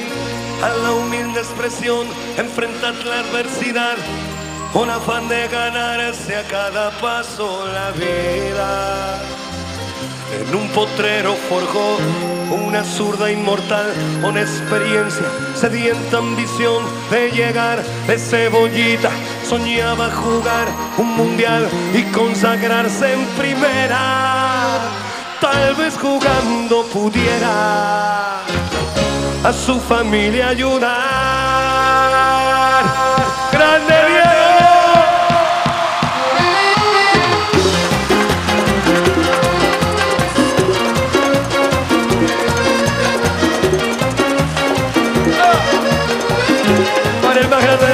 a la humilde expresión, enfrentar la adversidad, con afán de ganarse a cada paso la vida. En un potrero forjó una zurda inmortal con experiencia, sedienta ambición de llegar de cebollita soñaba jugar un mundial y consagrarse en primera. Tal vez jugando pudiera a su familia ayudar. ¡Grande Diego! ¡Ah! Para el más grande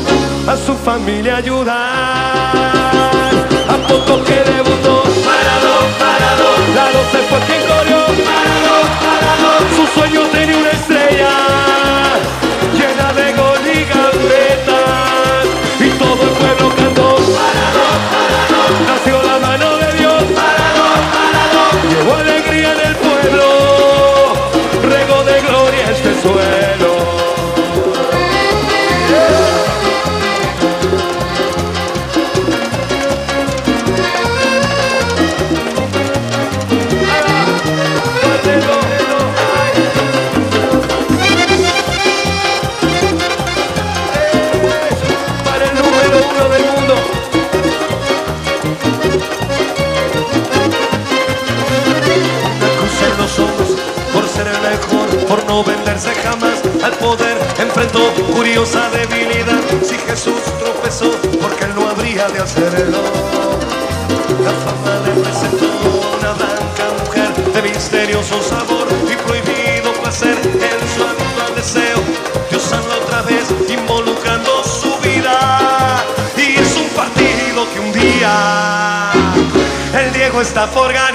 a su familia ayudar. A poco que debutó, parado, parado, la se fue quien corrió, parado, parado. Su sueño el Diego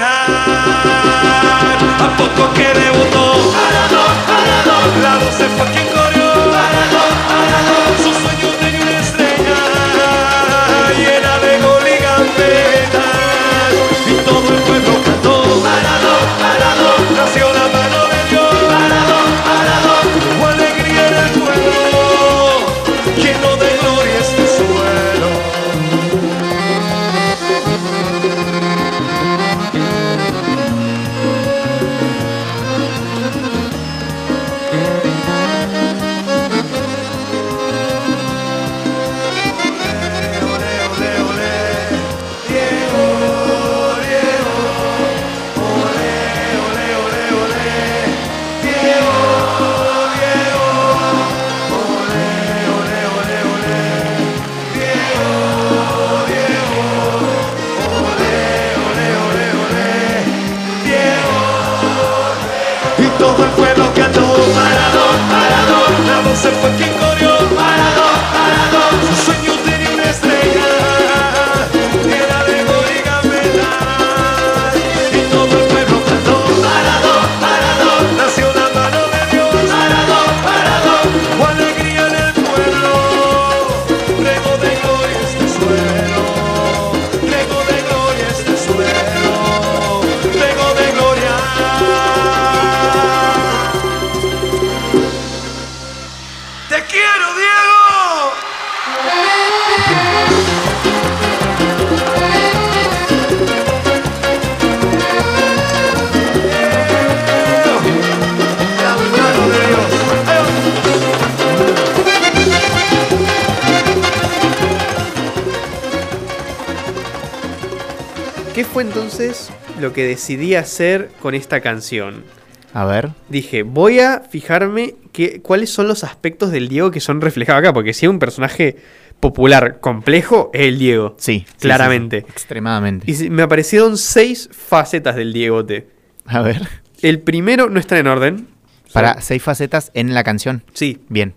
que decidí hacer con esta canción? A ver. Dije, voy a fijarme que, cuáles son los aspectos del Diego que son reflejados acá, porque si es un personaje popular complejo, es el Diego. Sí. Claramente. sí, sí, extremadamente. Y me aparecieron seis facetas del Diegote. A ver. El primero no está en orden. Para seis facetas en la canción. Sí. Bien.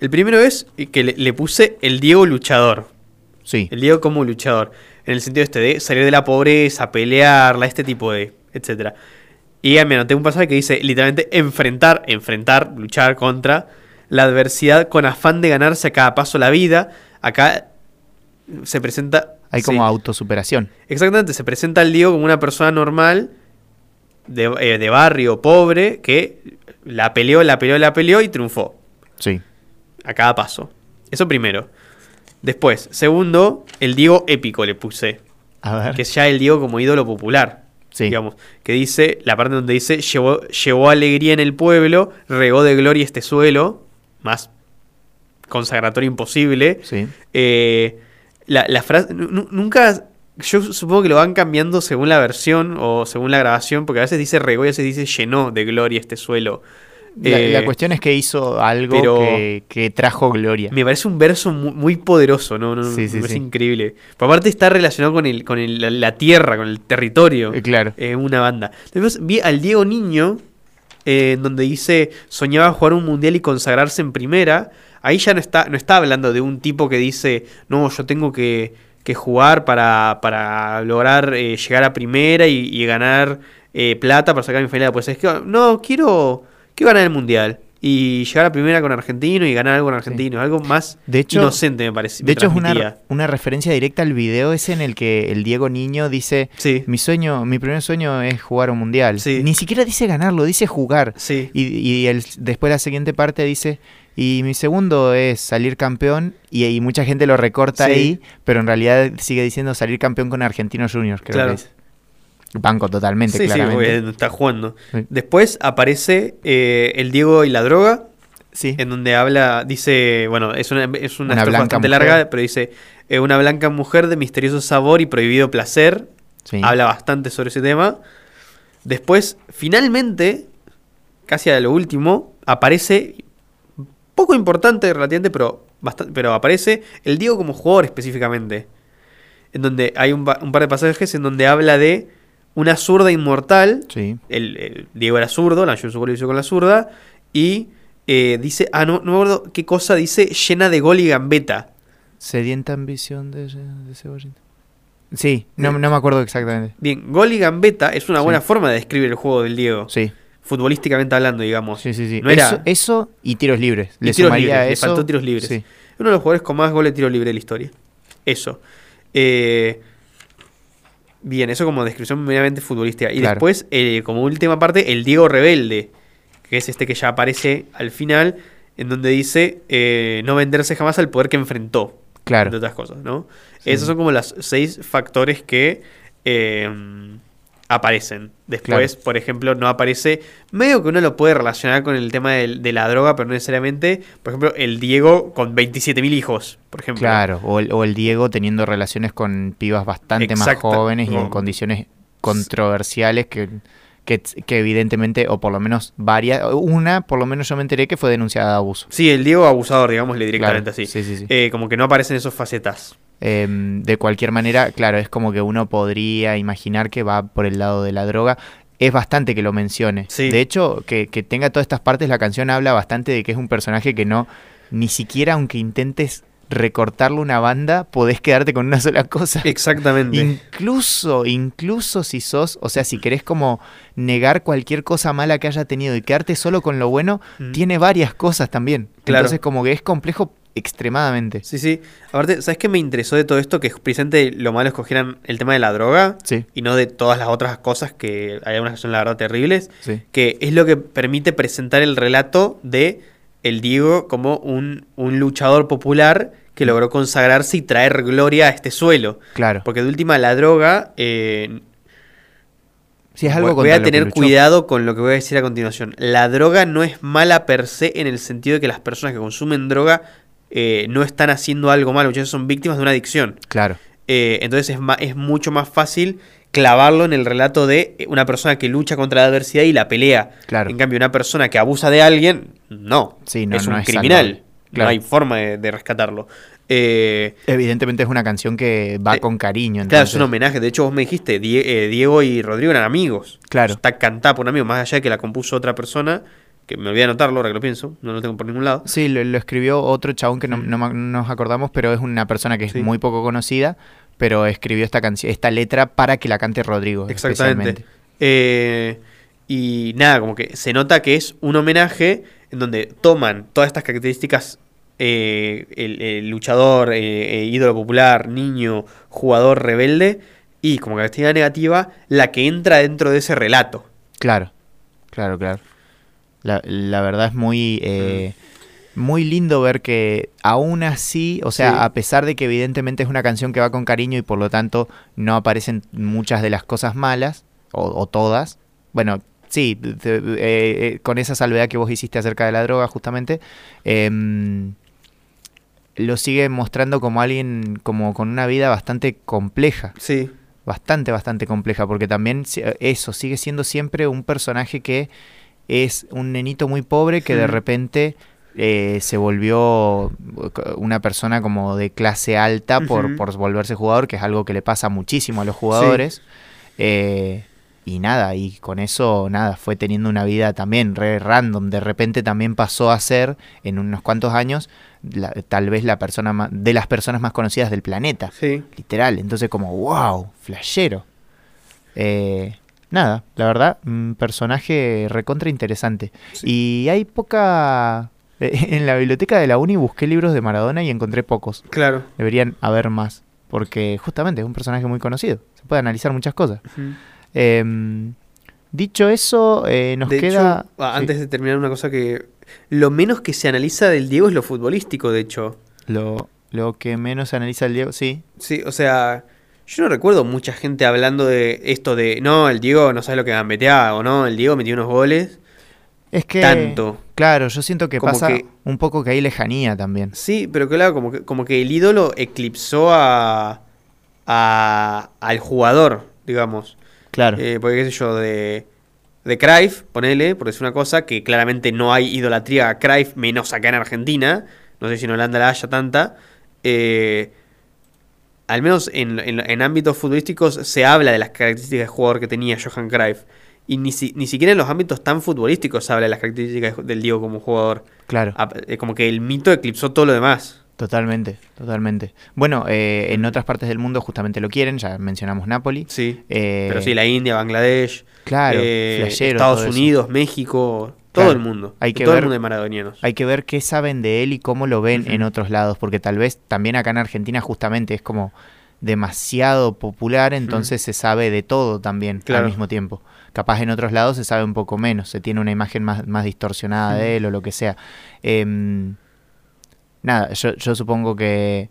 El primero es que le, le puse el Diego luchador. Sí. El Diego como luchador. En el sentido este de salir de la pobreza, pelearla, este tipo de. etcétera. Y me anoté un pasaje que dice literalmente enfrentar, enfrentar, luchar contra la adversidad con afán de ganarse a cada paso la vida. Acá se presenta. Hay sí, como autosuperación. Exactamente, se presenta al Diego como una persona normal, de, eh, de barrio, pobre, que la peleó, la peleó, la peleó y triunfó Sí. a cada paso. Eso primero. Después, segundo, el Diego épico le puse, A ver. que es ya el Diego como ídolo popular. Sí. Digamos, que dice, la parte donde dice, llevó, llevó alegría en el pueblo, regó de gloria este suelo, más consagratorio imposible. Sí. Eh, la, la frase, nu- nu- nunca Yo supongo que lo van cambiando según la versión o según la grabación, porque a veces dice regó y a veces dice llenó de gloria este suelo. La, Eh, la cuestión es que hizo algo pero- que, que trajo gloria. Me parece un verso mu- muy, poderoso, ¿no? no sí, me parece sí. increíble. Pero aparte está relacionado con, el, con el- la, la tierra, con el territorio. Eh, claro. eh, una banda. Después vi al Diego Niño, eh, donde dice soñaba jugar un mundial y consagrarse en primera. Ahí ya no está, no está hablando de un tipo que dice, no, yo tengo que, que jugar para, para lograr llegar a primera y, y ganar plata para sacar mi familia. Pues es que, no, quiero, quiero ganar el mundial. Y llegar a primera con argentino y ganar algo con argentino. Algo más De hecho- inocente me parece. De me hecho, es una, una referencia directa al video ese en el que el Diego Niño dice: Sí, Mi sueño, mi primer sueño es jugar un mundial. Sí. Ni siquiera dice ganarlo, dice jugar. sí. Y, y el- después la siguiente parte dice, y mi segundo es salir campeón, y, y mucha gente lo recorta Sí. ahí, pero en realidad sigue diciendo salir campeón con Argentinos Juniors, creo Claro. que es. Banco totalmente, Sí, sí, claramente. porque está jugando. Sí. Después aparece eh, el Diego y la droga, Sí, en donde habla, dice, bueno, es una, es una, bastante mujer. larga, pero dice, eh, una blanca mujer de misterioso sabor y prohibido placer. sí. Habla bastante sobre ese tema. Después, finalmente, casi a lo último, aparece, poco importante relativamente, pero, bastante, pero aparece el Diego como jugador específicamente. En donde hay un par de pasajes en donde habla de una zurda inmortal Sí. el, el Diego era zurdo, la gol lo hizo con la zurda. Y eh, dice, ah, no, no me acuerdo qué cosa dice, llena de gol y gambeta. Sedienta ambición de, de cebollita. Sí, no, no me acuerdo exactamente. Bien, gol y gambeta es una Sí. buena forma de describir el juego del Diego. Sí, Futbolísticamente hablando, digamos. sí, sí. sí. No era- eso, eso y tiros libres. Y Le tiros le eso. faltó tiros libres. Sí. Uno de los jugadores con más goles de tiro libre de la historia. Eso. Eh, bien, eso como descripción meramente futbolística. Y Claro. después, eh, como última parte, el Diego Rebelde, que es este que ya aparece al final, en donde dice eh, no venderse jamás al poder que enfrentó. Claro. Entre otras cosas, ¿no? Sí. Esos son como los seis factores que eh, aparecen. Después, por ejemplo, no aparece. Medio que uno lo puede relacionar con el tema de, la droga, pero no necesariamente. Por ejemplo, el Diego con 27.000 hijos, por ejemplo. Claro, o el, o el Diego teniendo relaciones con pibas bastante más jóvenes y en condiciones controversiales que, que, que evidentemente, o por lo menos varias, una por lo menos yo me enteré que fue denunciada de abuso. Sí, el Diego abusador, digámosle directamente Claro, así. sí, sí, sí. Eh, como que no aparecen esas facetas. Em, de cualquier manera, claro, es como que uno podría imaginar que va por el lado de la droga. Es bastante que lo mencione. Sí. De hecho, que, que tenga todas estas partes, la canción habla bastante de que es un personaje que no, ni siquiera aunque intentes recortarle una banda, podés quedarte con una sola cosa. Exactamente. Incluso, incluso si sos, o sea, si querés como negar cualquier cosa mala que haya tenido y quedarte solo con lo bueno, Mm. tiene varias cosas también. Claro. Entonces como que es complejo extremadamente. Sí, sí. Aparte, ¿sabes qué me interesó de todo esto? Que precisamente lo malo escogieran el tema de la droga Sí, y no de todas las otras cosas que hay algunas que son la verdad terribles. sí. que es lo que permite presentar el relato de el Diego como un, un luchador popular que logró consagrarse y traer gloria a este suelo. Claro. Porque de última la droga, eh, Si es algo voy a tener cuidado con lo que voy a decir a continuación. La droga no es mala per se en el sentido de que las personas que consumen droga eh, no están haciendo algo malo, muchas veces son víctimas de una adicción. Claro, Eh, entonces es, es mucho más fácil clavarlo en el relato de eh, una persona que lucha contra la adversidad y la pelea. Claro. En cambio, una persona que abusa de alguien, no. Sí, no- es no un es criminal. Claro. No hay forma de, de rescatarlo. Eh, evidentemente es una canción que va Eh, con cariño. claro, es un homenaje. De hecho, vos me dijiste, Die- eh, Diego y Rodrigo eran amigos. Claro. Está cantada por un amigo, más allá de que la compuso otra persona, que me olvidé anotarlo ahora que lo pienso, no lo tengo por ningún lado. Sí, lo, lo escribió otro chabón que no, no nos acordamos, pero es una persona que es Sí. muy poco conocida, pero escribió esta canción, esta letra para que la cante Rodrigo. Exactamente. y nada, como que se nota que es un homenaje en donde toman todas estas características, eh, el, el luchador, eh, eh, ídolo popular, niño, jugador rebelde, y como característica negativa, la que entra dentro de ese relato. Claro, claro, claro. La, la verdad es muy, eh, muy lindo ver que aún así, o sea, Sí. a pesar de que evidentemente es una canción que va con cariño y por lo tanto no aparecen muchas de las cosas malas, o, o todas, bueno, sí, eh, eh, con esa salvedad que vos hiciste acerca de la droga justamente, em, lo sigue mostrando como alguien como con una vida bastante compleja, Sí, bastante, bastante compleja, porque también si- eso sigue siendo siempre un personaje que es un nenito muy pobre que de repente eh, se volvió una persona como de clase alta por, por volverse jugador, que es algo que le pasa muchísimo a los jugadores. Eh, y nada, y con eso, nada, fue teniendo una vida también re random. De repente también pasó a ser, en unos cuantos años, la- tal vez la persona ma- de las personas más conocidas del planeta. sí. Literal. Entonces, como, wow, flashero. Eh, nada, la verdad, un personaje recontra interesante. Y hay poca. En la biblioteca de la uni busqué libros de Maradona y encontré pocos. Claro. Deberían haber más. Porque justamente es un personaje muy conocido. Se puede analizar muchas cosas. Ujú. Em, dicho eso, eh, nos de queda. hecho, ah, sí, antes de terminar, una cosa que. Lo menos que se analiza del Diego es lo futbolístico, de hecho. lo, lo que menos se analiza el Diego. Sí, Sí, o sea, yo no recuerdo mucha gente hablando de esto de, no, el Diego no sabe lo que gambetea, o no, el Diego metió unos goles. es que. Tanto. Claro, yo siento que Como pasa que- un poco que hay lejanía también. Sí, pero claro, como que, como que el ídolo eclipsó a, a- al jugador, digamos. Claro. Eh, porque qué sé yo, de, de Cruyff, ponele, por decir una cosa, que claramente no hay idolatría a Cruyff, menos acá en Argentina. No sé si en Holanda la haya tanta. Eh, al menos en, en- en ámbitos futbolísticos se habla de las características de jugador que tenía Johan Cruyff. Y ni, si- ni siquiera en los ámbitos tan futbolísticos se habla de las características del Diego como jugador. claro. Eh, Como que el mito eclipsó todo lo demás. Totalmente, totalmente. Bueno, eh, en otras partes del mundo justamente lo quieren, ya mencionamos Napoli. Sí. Eh, Pero sí, la India, Bangladesh, Claro, eh, flashero, Estados eso. Unidos, México, todo Claro, el mundo. hay que todo ver- el mundo de maradonianos. Hay que ver qué saben de él y cómo lo ven en otros lados, porque tal vez también acá en Argentina justamente es como demasiado popular, entonces se sabe de todo también Claro. al mismo tiempo. Capaz en otros lados se sabe un poco menos, se tiene una imagen más, más distorsionada de él o lo que sea. Em, nada, yo, yo supongo que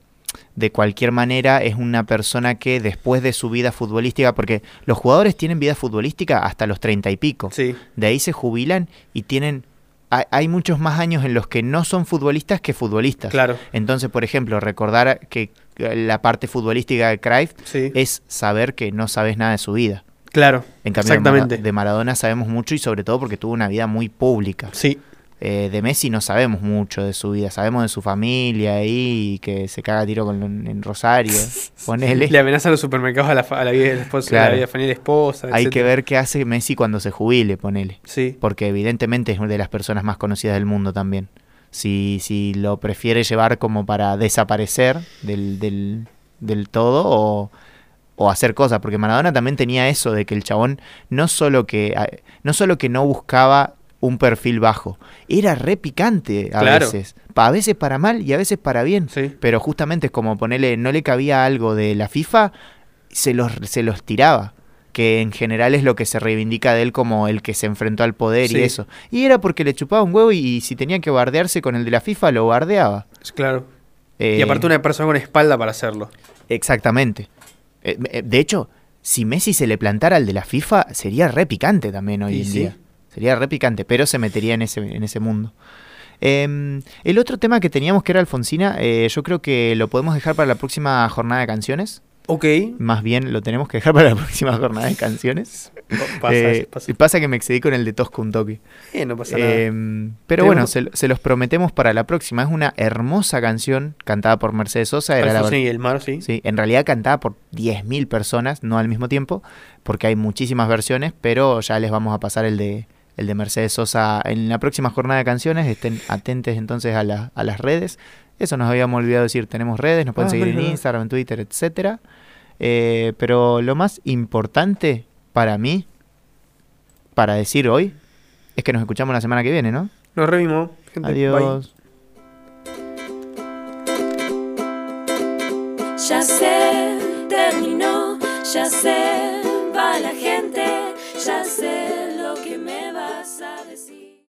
de cualquier manera es una persona que después de su vida futbolística, porque los jugadores tienen vida futbolística hasta los treinta y pico. Sí, De ahí se jubilan y tienen... Hay, hay muchos más años en los que no son futbolistas que futbolistas. claro. Entonces, por ejemplo, recordar que la parte futbolística de Cruyff Sí, es saber que no sabes nada de su vida. claro. En cambio, Exactamente. de Maradona sabemos mucho y sobre todo porque tuvo una vida muy pública. Sí, Eh, de Messi no sabemos mucho de su vida, sabemos de su familia ahí, que se caga a tiro con, en Rosario, ponele. le amenazan los supermercados a la, a vida de la esposa, Claro. a la vida familiar esposa. Hay que ver qué hace Messi cuando se jubile, ponele. Sí, porque evidentemente es una de las personas más conocidas del mundo también. Si, si lo prefiere llevar como para desaparecer del, del, del todo o, o hacer cosas, porque Maradona también tenía eso de que el chabón no solo que a- no solo que no buscaba un perfil bajo, era re picante a Claro. veces, Pa- a veces para mal y a veces para bien, sí. pero justamente es como ponerle, no le cabía algo de la FIFA, se los, se los tiraba. Que en general es lo que se reivindica de él como el que se enfrentó al poder Sí. y eso. Y era porque le chupaba un huevo y, si tenía que bardearse con el de la FIFA, lo bardeaba. Claro. Eh, Y aparte una persona con espalda para hacerlo. Exactamente. Eh, eh, de hecho, si Messi se le plantara al de la FIFA, sería re picante también hoy Y en sí. día. Sería re picante, pero se metería en ese, en ese mundo. Em, el otro tema que teníamos que era Alfonsina, eh, yo creo que lo podemos dejar para la próxima jornada de canciones. Ok. Más bien lo tenemos que dejar para la próxima jornada de canciones. Pasa, Eh, pasa. pasa que me excedí con el de Tosco un toque. Eh, no pasa nada. Em, pero bueno, se, lo- se los prometemos para la próxima. Es una hermosa canción cantada por Mercedes Sosa. Era la, y el mar, sí. Sí, en realidad cantada por 10.000 personas, no al mismo tiempo, porque hay muchísimas versiones, pero ya les vamos a pasar el de, el de Mercedes Sosa en la próxima jornada de canciones. Estén atentos entonces a, la- a las redes. Eso nos habíamos olvidado decir, tenemos redes, nos pueden Ah, seguir en verdad. Instagram, en Twitter, etcétera. Eh, pero lo más importante para mí, para decir hoy, es que nos escuchamos la semana que viene, ¿no? Nos revimos. gente. Bye. Adiós. Ya sé, terminó, ya sé,